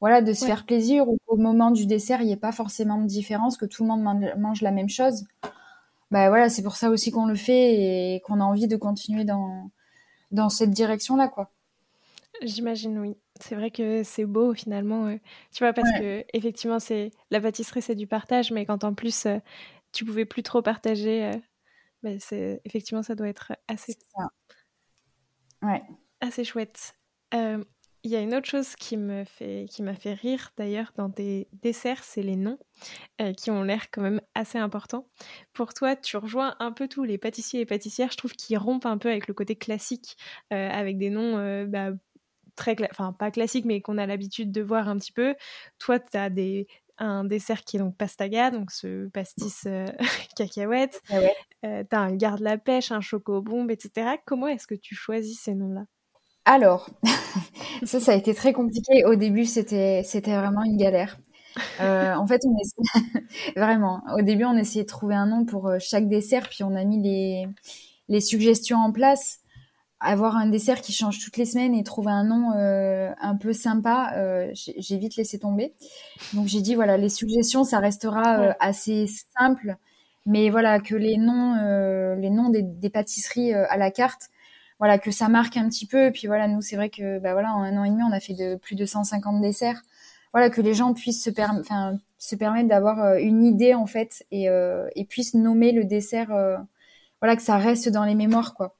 voilà de se faire plaisir ou au moment du dessert il n'y ait pas forcément de différence, que tout le monde mange la même chose bah voilà, c'est pour ça aussi qu'on le fait et qu'on a envie de continuer dans, dans cette direction-là, quoi. J'imagine, oui. C'est vrai que c'est beau finalement, euh, tu vois, parce que effectivement, c'est la pâtisserie, c'est du partage, mais quand en plus euh, tu pouvais plus trop partager, euh, bah, c'est effectivement, ça doit être assez, ouais. assez chouette. Il y a une autre chose qui me fait, qui m'a fait rire d'ailleurs dans tes desserts, c'est les noms euh, qui ont l'air quand même assez importants. Pour toi, tu rejoins un peu tous les pâtissiers et pâtissières, je trouve qu'ils rompent un peu avec le côté classique, euh, avec des noms euh, bah, très, enfin pas classiques, mais qu'on a l'habitude de voir un petit peu. Toi, tu as des, un dessert qui est donc pastaga, donc ce pastis cacahuète. Ah tu as un garde la pêche, un chocobombe, etc. Comment est-ce que tu choisis ces noms-là? Alors, ça, ça a été très compliqué. Au début, c'était, c'était vraiment une galère. Euh, en fait, on vraiment. Au début, on essayait de trouver un nom pour euh, chaque dessert, puis on a mis les, les suggestions en place. Avoir un dessert qui change toutes les semaines et trouver un nom euh, un peu sympa, j'ai vite laissé tomber. Donc j'ai dit voilà, les suggestions, ça restera assez simple, mais voilà que les noms, les noms des, des pâtisseries à la carte voilà que ça marque un petit peu. Et puis voilà, nous c'est vrai que bah voilà en un an et demi on a fait de plus de 150 desserts. Voilà que les gens puissent se, enfin, se permettre d'avoir euh, une idée en fait et, euh, et puissent nommer le dessert. Euh, voilà que ça reste dans les mémoires quoi.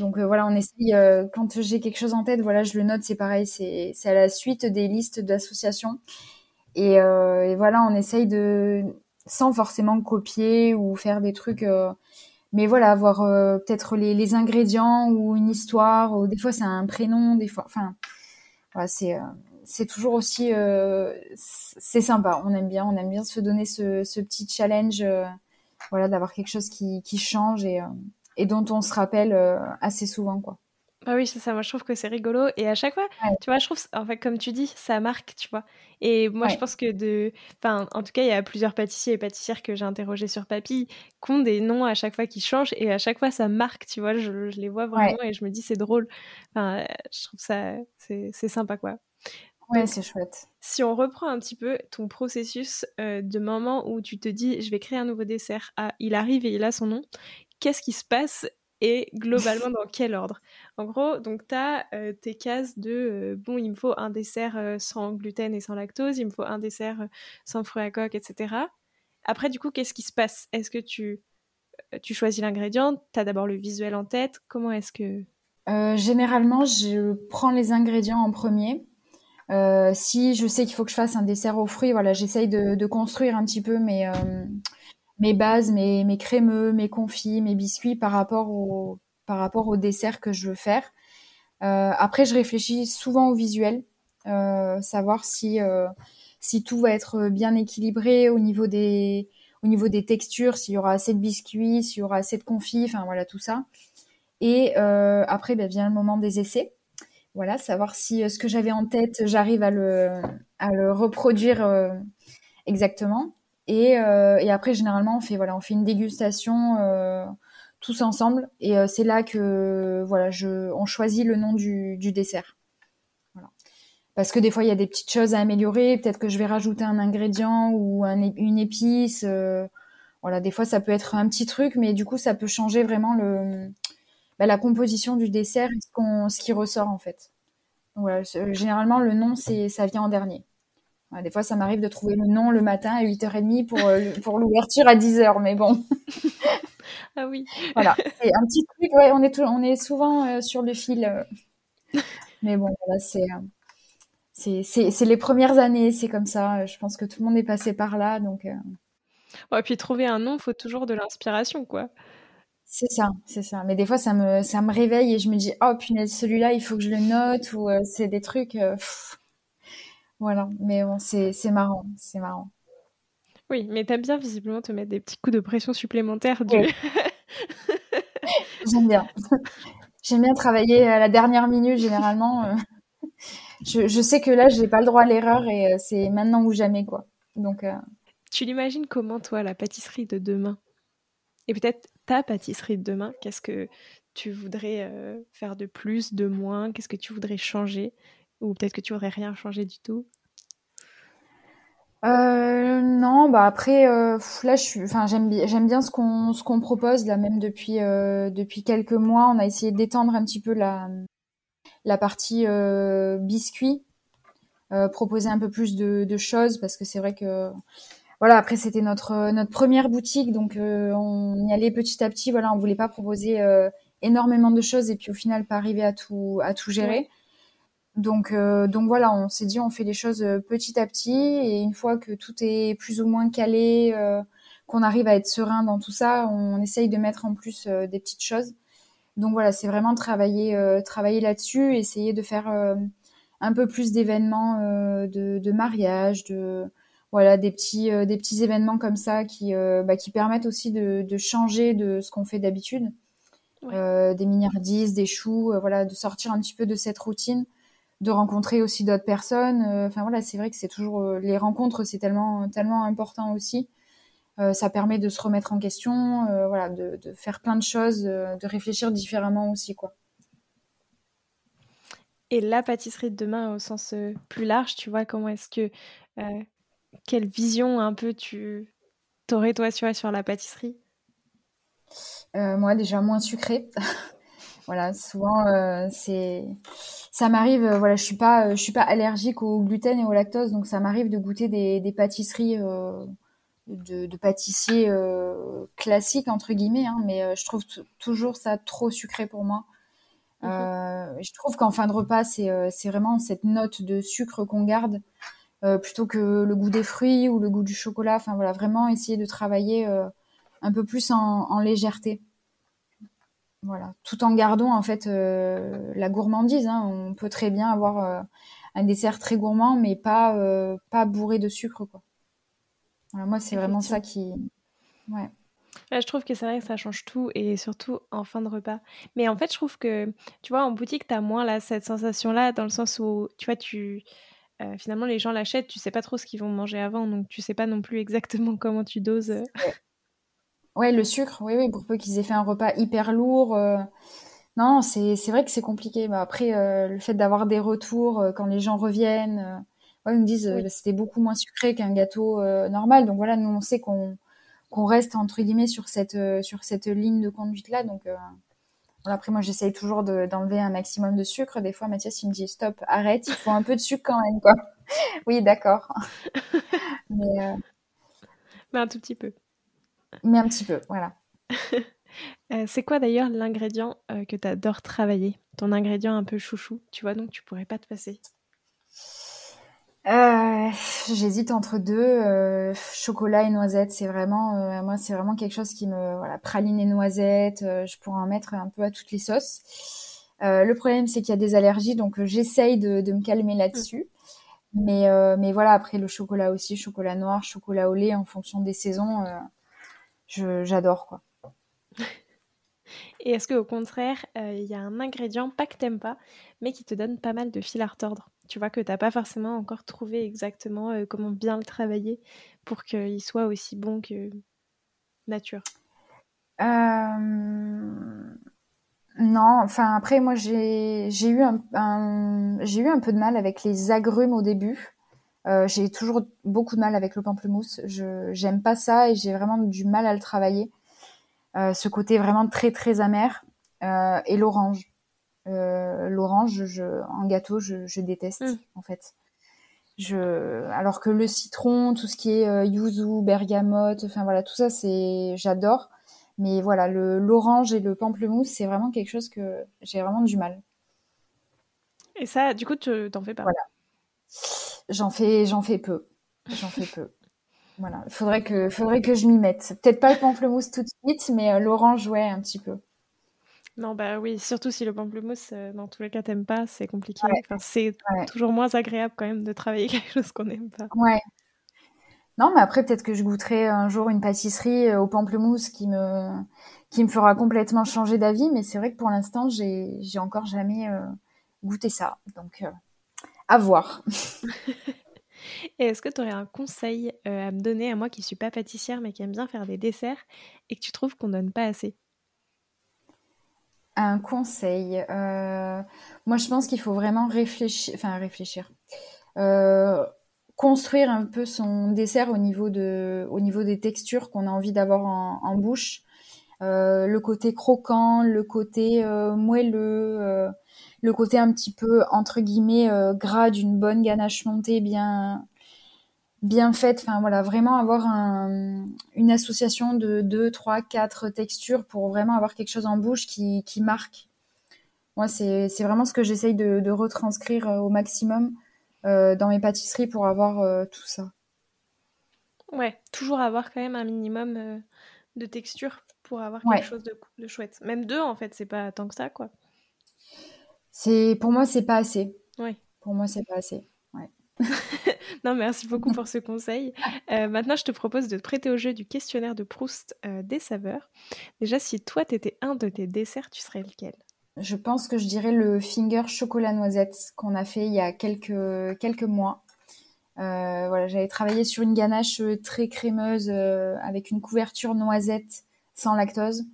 Donc voilà, on essaye quand j'ai quelque chose en tête, voilà, je le note, c'est pareil, c'est à la suite des listes d'associations. Et, et, voilà, on essaye de sans forcément copier ou faire des trucs mais voilà, avoir euh, peut-être les, les, ingrédients ou une histoire, ou des fois c'est un prénom, des fois, enfin, voilà, c'est euh, c'est toujours aussi, euh, c'est sympa. On aime bien, on aime bien se donner ce, ce petit challenge, voilà, d'avoir quelque chose qui, qui change et, et dont on se rappelle assez souvent, quoi. Ah oui, c'est ça. Moi, je trouve que c'est rigolo. Et à chaque fois, tu vois, je trouve, en fait, comme tu dis, ça marque, tu vois. Et moi, je pense que de. Enfin, en tout cas, il y a plusieurs pâtissiers et pâtissières que j'ai interrogés sur Papy qui ont des noms à chaque fois qui changent. Et à chaque fois, ça marque, tu vois. Je, les vois vraiment et je me dis, c'est drôle. Enfin, je trouve ça. C'est sympa, quoi. Ouais, c'est chouette. Si on reprend un petit peu ton processus euh, de moment où tu te dis, je vais créer un nouveau dessert, ah, il arrive et il a son nom, qu'est-ce qui se passe et globalement dans quel ordre? En gros, donc tu as tes cases de bon, il me faut un dessert sans gluten et sans lactose, il me faut un dessert sans fruits à coque, etc. Après, du coup, qu'est-ce qui se passe? Est-ce que tu, tu choisis l'ingrédient? Tu as d'abord le visuel en tête? Comment est-ce que. généralement, je prends les ingrédients en premier. si je sais qu'il faut que je fasse un dessert aux fruits, voilà, j'essaye de, de, construire un petit peu mes, mes bases, mes, mes crémeux, mes confits, mes biscuits par rapport au, par rapport au dessert que je veux faire. Euh, après, je réfléchis souvent au visuel, euh, savoir si, euh, si tout va être bien équilibré au niveau des, au niveau des textures, s'il y aura assez de biscuits, s'il y aura assez de confits, enfin voilà tout ça. Et euh, après, ben, vient le moment des essais. Voilà, savoir si euh, ce que j'avais en tête, j'arrive à le, à le reproduire euh, exactement. Et, euh, et, après, généralement, on fait voilà, on fait une dégustation euh, tous ensemble, et euh, c'est là que voilà, on choisit le nom du, dessert. Parce que des fois, il y a des petites choses à améliorer. Peut-être que je vais rajouter un ingrédient ou un, une épice. Voilà, des fois, ça peut être un petit truc, mais du coup, ça peut changer vraiment le, bah, la composition du dessert, ce, qu'on, ce qui ressort en fait. généralement, le nom, ça vient en dernier. Des fois, ça m'arrive de trouver le nom le matin à 8h30 pour, euh, pour l'ouverture à 10h, mais bon. ah oui. Voilà, c'est un petit truc, ouais, on est, on est souvent euh, sur le fil. Euh. Mais bon, voilà, c'est, c'est, les premières années, c'est comme ça. Je pense que tout le monde est passé par là, donc. Ouais, puis trouver un nom, il faut toujours de l'inspiration, quoi. C'est ça, c'est ça. Mais des fois, ça me, ça me réveille et je me dis, oh punaise, celui-là, il faut que je le note, ou c'est des trucs. Voilà, mais bon, c'est marrant, c'est marrant. Oui, mais t'aimes bien visiblement te mettre des petits coups de pression supplémentaires. Du... J'aime bien. J'aime bien travailler à la dernière minute, généralement. Euh. Je, je, sais que là, j'ai pas le droit à l'erreur et euh, c'est maintenant ou jamais, quoi. Donc. Euh. Tu l'imagines comment, toi, la pâtisserie de demain? Et peut-être ta pâtisserie de demain Qu'est-ce que tu voudrais faire de plus, de moins? Qu'est-ce que tu voudrais changer? Ou peut-être que tu aurais rien changé du tout? Euh, non, bah après, euh, là, je suis, enfin, j'aime bien, j'aime bien ce qu'on, ce qu'on propose là, même depuis euh, depuis quelques mois, on a essayé d'étendre un petit peu la la partie biscuit, proposer un peu plus de, de choses parce que c'est vrai que voilà, après c'était notre notre première boutique, donc on y allait petit à petit. Voilà, on voulait pas proposer énormément de choses et puis au final pas arriver à tout à tout gérer. Donc, euh, donc voilà, on s'est dit on fait les choses euh, petit à petit et une fois que tout est plus ou moins calé, euh, qu'on arrive à être serein dans tout ça, on essaye de mettre en plus des petites choses. Donc voilà, c'est vraiment travailler, travailler là-dessus, essayer de faire un peu plus d'événements de, de, mariage, de voilà des petits, des petits événements comme ça qui, bah, qui permettent aussi de, de changer de ce qu'on fait d'habitude. des milliardises, des choux, voilà, de sortir un petit peu de cette routine de rencontrer aussi d'autres personnes. Euh, enfin voilà, c'est vrai que c'est toujours euh, les rencontres, c'est tellement tellement important aussi. Euh, ça permet de se remettre en question, voilà, de, de, faire plein de choses, de réfléchir différemment aussi, quoi. Et la pâtisserie de demain au sens plus large, tu vois, comment est-ce que quelle vision un peu tu t'aurais toi sur, sur la pâtisserie? Moi, déjà moins sucré. voilà, souvent c'est ça m'arrive, euh, voilà, je suis pas, euh, je suis pas allergique au gluten et au lactose, donc ça m'arrive de goûter des, des pâtisseries euh, de, de, pâtissiers euh, classiques entre guillemets, hein, mais je trouve toujours ça trop sucré pour moi. Mhm. je trouve qu'en fin de repas, c'est c'est vraiment cette note de sucre qu'on garde plutôt que le goût des fruits ou le goût du chocolat. Enfin voilà, vraiment essayer de travailler un peu plus en, en légèreté. Voilà, tout en gardant en fait euh, la gourmandise. Hein. On peut très bien avoir euh, un dessert très gourmand, mais pas euh, pas bourré de sucre quoi. moi, c'est vraiment ça qui. Ouais. je trouve que c'est vrai que ça change tout et surtout en fin de repas. Mais en fait, je trouve que, tu vois, en boutique, tu as moins là, cette sensation-là, dans le sens où, tu vois, tu, finalement, les gens l'achètent, tu sais pas trop ce qu'ils vont manger avant, donc tu sais pas non plus exactement comment tu doses. Ouais, le sucre, oui, oui, pour peu qu'ils aient fait un repas hyper lourd. Euh, non, c'est c'est vrai que c'est compliqué. Mais après, euh, le fait d'avoir des retours euh, quand les gens reviennent, ouais, ils me disent c'était beaucoup moins sucré qu'un gâteau normal. Donc voilà, nous on sait qu'on qu'on reste entre guillemets sur cette sur cette ligne de conduite là. Donc après, moi, j'essaye toujours d'enlever un maximum de sucre. Des fois, Mathias, il me dit stop, arrête, il faut un peu de sucre quand même, quoi. oui, d'accord. mais, mais un tout petit peu. Mais un petit peu, voilà. Euh, c'est quoi d'ailleurs l'ingrédient euh, que tu adores travailler? Ton ingrédient un peu chouchou, tu vois, donc tu pourrais pas te passer euh, J'hésite entre deux, chocolat et noisette. C'est vraiment, moi, c'est vraiment quelque chose qui me, voilà, praline et noisette. je pourrais en mettre un peu à toutes les sauces. le problème, c'est qu'il y a des allergies, donc j'essaye de, me calmer là-dessus. Mmh. Mais, mais voilà, après le chocolat aussi, chocolat noir, chocolat au lait, en fonction des saisons, j'adore quoi. Et est-ce qu'au contraire, euh, il y a un ingrédient, pas que t'aimes pas, mais qui te donne pas mal de fil à retordre? Tu vois que t'as pas forcément encore trouvé exactement euh, comment bien le travailler pour qu'il soit aussi bon que nature? Euh, Non, enfin après moi j'ai eu un, j'ai eu un peu de mal avec les agrumes au début. J'ai toujours beaucoup de mal avec le pamplemousse. Je j'aime pas ça et j'ai vraiment du mal à le travailler. Euh, ce côté vraiment très très amer euh, et l'orange. Euh, l'orange, je, en gâteau, je, déteste mm. en fait. Je, alors que le citron, tout ce qui est yuzu, bergamote, enfin voilà, tout ça, c'est, j'adore. Mais voilà, le l'orange et le pamplemousse, c'est vraiment quelque chose que j'ai vraiment du mal. Et ça, du coup, tu t'en fais pas? Voilà. J'en fais, j'en fais peu. J'en fais peu. Voilà, il faudrait que, faudrait que je m'y mette. Peut-être pas le pamplemousse tout de suite, mais euh, l'orange, ouais, un petit peu. Non, bah oui, surtout si le pamplemousse, euh, dans tous les cas, t'aimes pas, c'est compliqué. c'est toujours moins agréable quand même de travailler quelque chose qu'on n'aime pas. Ouais. Non, mais après, peut-être que je goûterai un jour une pâtisserie euh, au pamplemousse qui me, qui me fera complètement changer d'avis, mais c'est vrai que pour l'instant, j'ai, j'ai encore jamais goûté ça. Donc, à voir. Et est-ce que tu aurais un conseil euh, à me donner à moi qui suis pas pâtissière mais qui aime bien faire des desserts et que tu trouves qu'on donne pas assez? Un conseil. Euh, moi, je pense qu'il faut vraiment réfléchir. Enfin, réfléchir. Euh, construire un peu son dessert au niveau, de, au niveau des textures qu'on a envie d'avoir en, bouche. le côté croquant, le côté moelleux le côté un petit peu entre guillemets euh, gras d'une bonne ganache montée bien bien faite. Enfin voilà vraiment avoir une association de deux, trois, quatre textures pour vraiment avoir quelque chose en bouche qui, marque. Moi c'est vraiment ce que j'essaye de, retranscrire euh, au maximum euh, dans mes pâtisseries pour avoir tout ça. Ouais toujours avoir quand même un minimum de texture pour avoir quelque chose de, de chouette. Même deux en fait c'est pas tant que ça quoi c'est pour moi, c'est pas assez. Oui. Pour moi, c'est pas assez. Ouais. non, merci beaucoup pour ce conseil. Euh, maintenant, je te propose de te prêter au jeu du questionnaire de Proust euh, des saveurs. Déjà, si toi, tu étais un de tes desserts, tu serais lequel? Je pense que je dirais le finger chocolat noisette qu'on a fait il y a quelques, quelques mois. Euh, voilà, j'avais travaillé sur une ganache très crémeuse avec une couverture noisette sans lactose.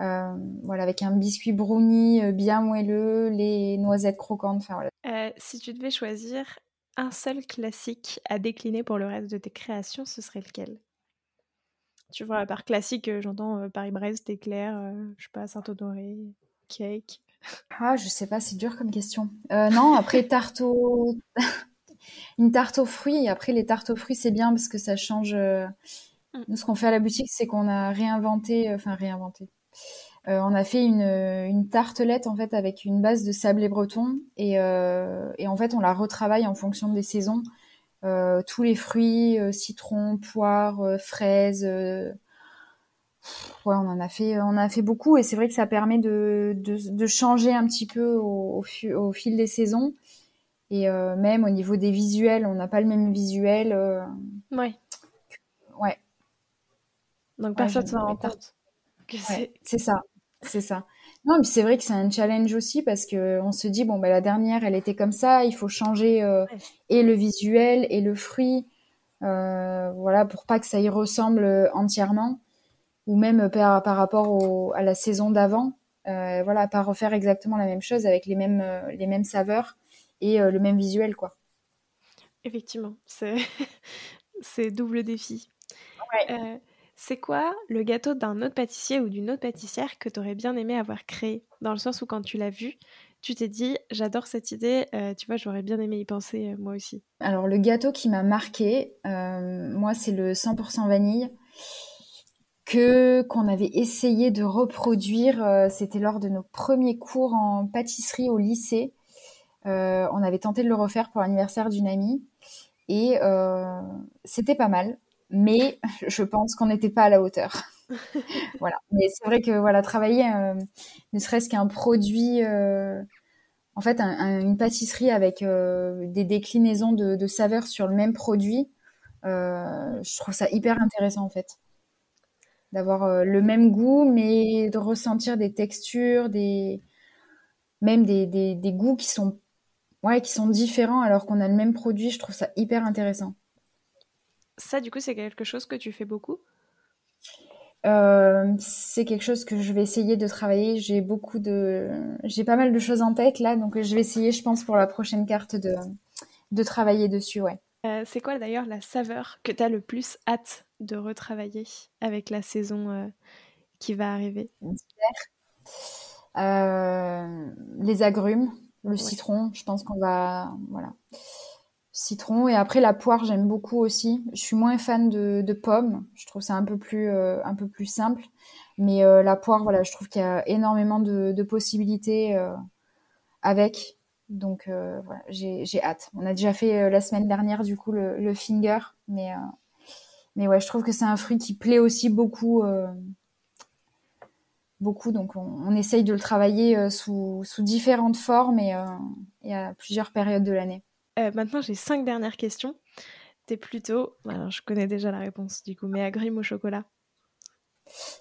Euh, voilà, avec un biscuit brownie euh, bien moelleux, les noisettes croquantes. Enfin, voilà. Euh, si tu devais choisir un seul classique à décliner pour le reste de tes créations, ce serait lequel? Tu vois, à part classique, j'entends Paris-Brest, éclair, je sais pas, Saint-Honoré, cake. Ah, je sais pas, c'est dur comme question. non, après tarte aux... une tarte aux fruits. Après, les tartes aux fruits, c'est bien parce que ça change. Mm. ce qu'on fait à la boutique, c'est qu'on a réinventé, enfin réinventé. Euh, on a fait une, tartelette en fait avec une base de sablé breton et, euh, et en fait on la retravaille en fonction des saisons. Euh, tous les fruits, citron, poire, fraises. ouais, on en a fait, on a fait beaucoup et c'est vrai que ça permet de, de, changer un petit peu au, au, fil des saisons. Et même au niveau des visuels, on n'a pas le même visuel. Ouais. Ouais. Donc personne ne s'en rend compte c'est ça, c'est ça. Non, mais c'est vrai que c'est un challenge aussi parce que on se dit bon bah la dernière elle était comme ça, il faut changer euh, et le visuel et le fruit, euh, voilà pour pas que ça y ressemble euh, entièrement ou même par, par rapport à la saison d'avant, voilà pas refaire exactement la même chose avec les mêmes les mêmes saveurs et le même visuel quoi. Effectivement, c'est c'est double défi. C'est quoi le gâteau d'un autre pâtissier ou d'une autre pâtissière que tu aurais bien aimé avoir créé? Dans le sens où quand tu l'as vu, tu t'es dit, j'adore cette idée, euh, tu vois, j'aurais bien aimé y penser euh, moi aussi. Alors le gâteau qui m'a marqué, euh, moi c'est le 100% vanille que qu'on avait essayé de reproduire. C'était lors de nos premiers cours en pâtisserie au lycée. on avait tenté de le refaire pour l'anniversaire d'une amie et c'était pas mal mais je pense qu'on n'était pas à la hauteur. voilà. Mais c'est vrai que voilà, travailler euh, ne serait-ce qu'un produit, euh, en fait, une pâtisserie avec euh, des déclinaisons de, saveurs sur le même produit, je trouve ça hyper intéressant en fait. D'avoir le même goût, mais de ressentir des textures, des même des, des goûts qui sont ouais, qui sont différents alors qu'on a le même produit. Je trouve ça hyper intéressant. Ça, du coup, c'est quelque chose que tu fais beaucoup? Euh, c'est quelque chose que je vais essayer de travailler. J'ai beaucoup de, j'ai pas mal de choses en tête là, donc je vais essayer, je pense, pour la prochaine carte de, de travailler dessus, ouais. Euh, c'est quoi d'ailleurs la saveur que tu as le plus hâte de retravailler avec la saison euh, qui va arriver? Les agrumes, le citron. Je pense qu'on va, voilà citron. Et après, la poire, j'aime beaucoup aussi. Je suis moins fan de, pommes. Je trouve ça un peu plus, euh, un peu plus simple. Mais euh, la poire, voilà, je trouve qu'il y a énormément de, possibilités euh, avec. Donc voilà, j'ai hâte. On a déjà fait la semaine dernière, du coup, le, finger. Mais, mais ouais, je trouve que c'est un fruit qui plaît aussi beaucoup. beaucoup, donc on, essaye de le travailler sous, sous différentes formes et, et à plusieurs périodes de l'année. Euh, maintenant, j'ai cinq dernières questions. T'es plutôt. Alors, je connais déjà la réponse du coup, mais agrumes au chocolat?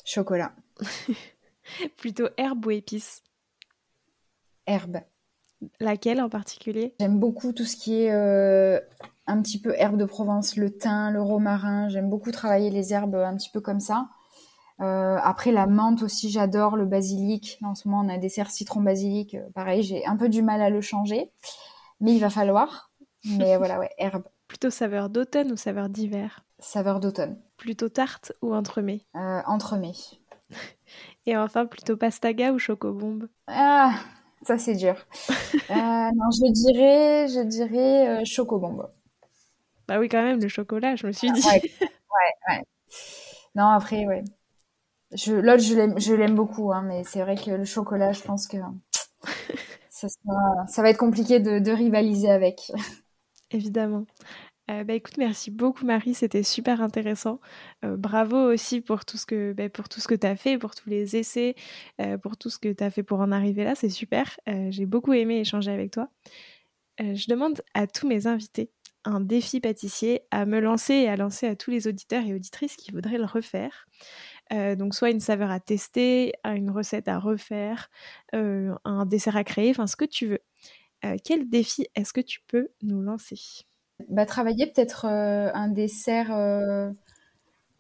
Chocolat. plutôt herbe ou épice Herbe. Laquelle en particulier? J'aime beaucoup tout ce qui est euh, un petit peu herbe de Provence, le thym, le romarin. J'aime beaucoup travailler les herbes un petit peu comme ça. Euh, après la menthe aussi, j'adore le basilic. En ce moment, on a des serres citron basilic. Pareil, j'ai un peu du mal à le changer, mais il va falloir. Mais voilà, ouais, herbe. Plutôt saveur d'automne ou saveur d'hiver? Saveur d'automne. Plutôt tarte ou entremets? Euh, Entremets. Et enfin, plutôt pastaga ou chocobombe? Ah, ça c'est dur. euh, non, je dirais, je dirais euh, chocobombe. Bah oui, quand même, le chocolat, je me suis dit. ouais, ouais, Non, après, ouais. L'autre, je l'aime beaucoup, hein, mais c'est vrai que le chocolat, je pense que ça, ça va être compliqué de, de rivaliser avec. Évidemment. Euh, bah, écoute, merci beaucoup Marie, c'était super intéressant. Euh, bravo aussi pour tout ce que, bah, que tu as fait, pour tous les essais, euh, pour tout ce que tu as fait pour en arriver là, c'est super. J'ai beaucoup aimé échanger avec toi. je demande à tous mes invités un défi pâtissier à me lancer et à lancer à tous les auditeurs et auditrices qui voudraient le refaire. donc soit une saveur à tester, une recette à refaire, un dessert à créer, enfin ce que tu veux. Euh, quel défi est-ce que tu peux nous lancer? Bah, Travailler peut-être euh, un dessert euh,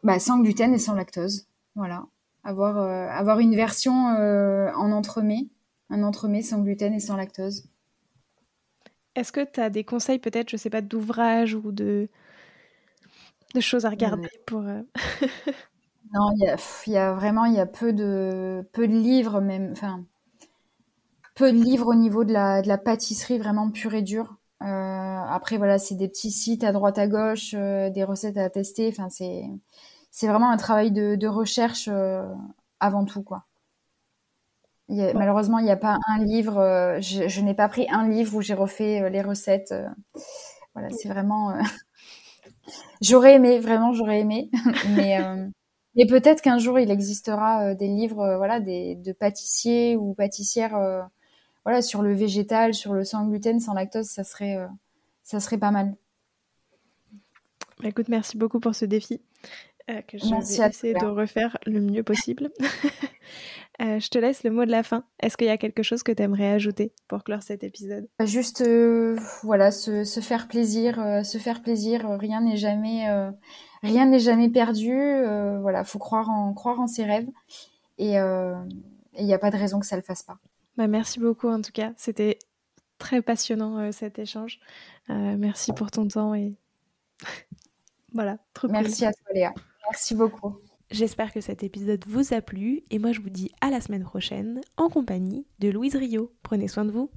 bah, sans gluten et sans lactose. Voilà. Avoir, avoir une version en entremets, un entremets sans gluten et sans lactose. Est-ce que tu as des conseils peut-être, je sais pas, d'ouvrages ou de, de choses à regarder pour... non, il y a, vraiment il y a peu de, peu de livres, même. Enfin, peu de livres au niveau de la, de la pâtisserie vraiment pure et dure. Euh, après, voilà, c'est des petits sites à droite à gauche, euh, des recettes à tester. Enfin, c'est, c'est vraiment un travail de, de recherche euh, avant tout, quoi. Malheureusement, il n'y a pas un livre. je, je n'ai pas pris un livre où j'ai refait les recettes. voilà, c'est vraiment. j'aurais aimé, vraiment, j'aurais aimé, mais. Mais peut-être qu'un jour il existera des livres, voilà, des, de pâtissiers ou pâtissières voilà, sur le végétal, sur le sans gluten, sans lactose, ça serait, euh, ça serait pas mal. Bah, écoute, merci beaucoup pour ce défi. Euh, que je vais essayer de refaire le mieux possible. Euh, je te laisse le mot de la fin. Est-ce qu'il y a quelque chose que tu aimerais ajouter pour clore cet épisode? Bah, Juste, voilà, se, se, faire plaisir, se faire plaisir. Rien n'est jamais, rien n'est jamais perdu. voilà, faut croire en, croire en ses rêves. Et il n'y a pas de raison que ça le fasse pas. Bah, merci beaucoup en tout cas. C'était très passionnant euh, cet échange. Euh, merci pour ton temps et voilà, trop Merci à toi Léa. Merci beaucoup. J'espère que cet épisode vous a plu et moi je vous dis à la semaine prochaine en compagnie de Louise Rio. Prenez soin de vous.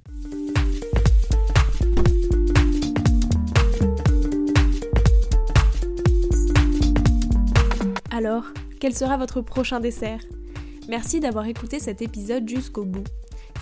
Alors, quel sera votre prochain dessert? Merci d'avoir écouté cet épisode jusqu'au bout.